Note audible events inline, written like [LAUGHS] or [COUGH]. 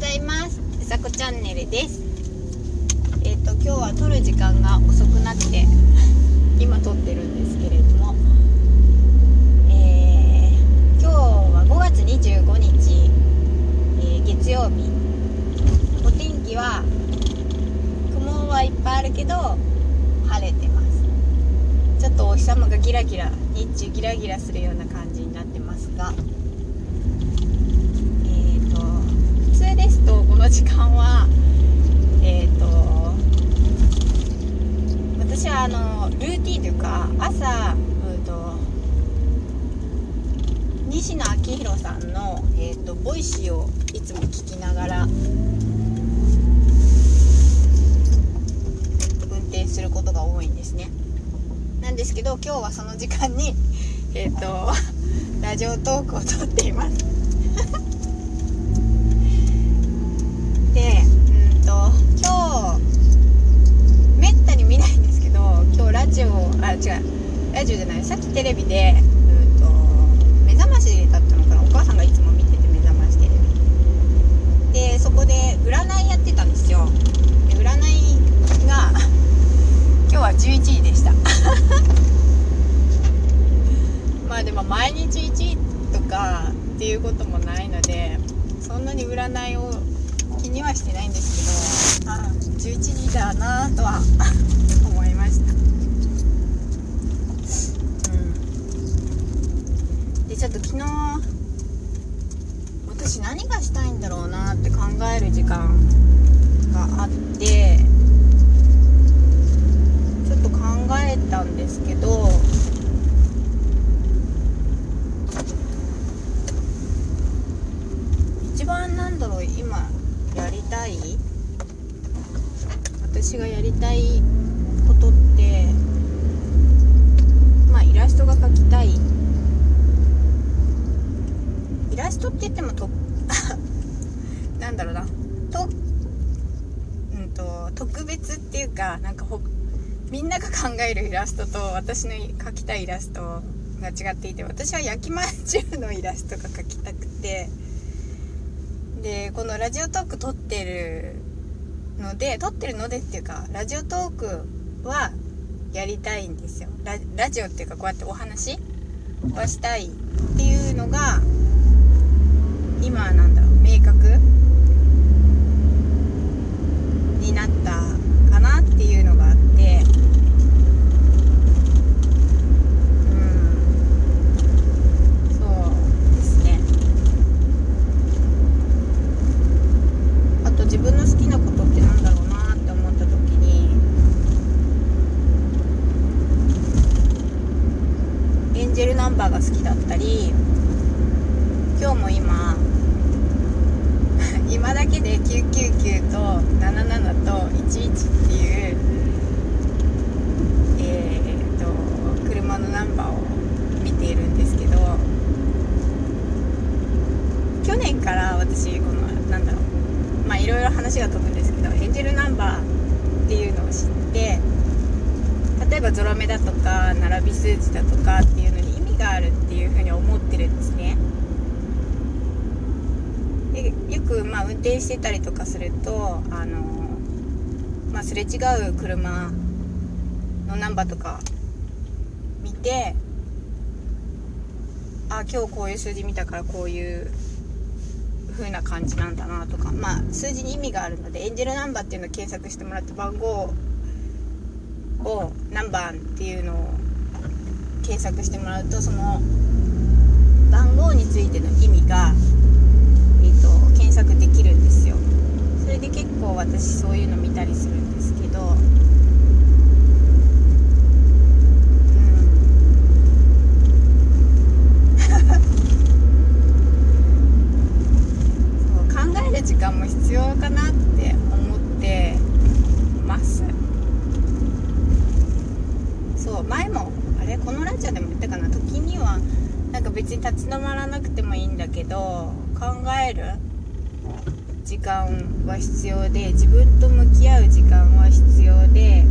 ございます。うさこチャンネルです。えっ、と今日は撮る時間が遅くなって [LAUGHS] 今撮ってるんですけれども。えー、今日は5月25日、えー、月曜日。お天気は雲はいっぱいあるけど晴れてます。ちょっとお日様がギラギラ日中ギラギラするような感じになってますがですとこの時間はえっ、ー、と私はあのルーティンというか朝うんと西野亮廣さんの、えーと、 Voicy をいつも聞きながら運転することが多いんですね。なんですけど今日はその時間に [LAUGHS] えっ、ー、とラジオトークを撮っています。[LAUGHS] でうんと今日めったに見ないんですけど今日ラジオあ違う。ラジオじゃない。さっきテレビでうんと目覚ましだったのかなお母さんがいつも見てて目覚ましテレビでそこで占いやってたんですよで占いが今日は11時でしたまあでも毎日1位とかっていうこともないのでそんなに占いを気にはしてないんですけどあ11時だなとは思いました。うん。でちょっと昨日私何がしたいんだろうなって考える時間があってちょっと考えたんですけど一番なんだろう今やりたい？私がやりたいことってまあイラストが描きたい。イラストって言ってもと [LAUGHS] なんだろうな。とうんと特別っていうかなんかほみんなが考えるイラストと私の描きたいイラストが違っていて私は焼きまんじゅうのイラストが描きたくてでこのラジオトーク撮ってるので撮ってるのでっていうかラジオトークはやりたいんですよ。ラジオっていうかこうやってお話はしたいっていうのが今なんだろう明確になったかなっていうのがあってジェルナンバーが好きだったり今日も今今だけで999と77と11っていうえー、と車のナンバーを見ているんですけど去年から私このなんだろうまあいろいろ話が飛ぶんですけどエンジェルナンバーっていうのを知って例えばゾロ目だとか並び数字だとかっていうのに意味があるっていうふうに思ってるんですねでよくまあ運転してたりとかするとあの、まあ、すれ違う車のナンバーとか見てあ今日こういう数字見たからこういう風な感じなんだなとかまあ数字に意味があるのでエンジェルナンバーっていうのを検索してもらって番号を何番っていうのを検索してもらうとその番号についての意味が、えーと、検索できるんですよそれで結構私そういうの見たりするんですけど時間も必要かなって思ってますそう前もれこのラジオでも言ったかな時にはなんか別に立ち止まらなくてもいい考える時間は必要で自分と向き合う時間は必要で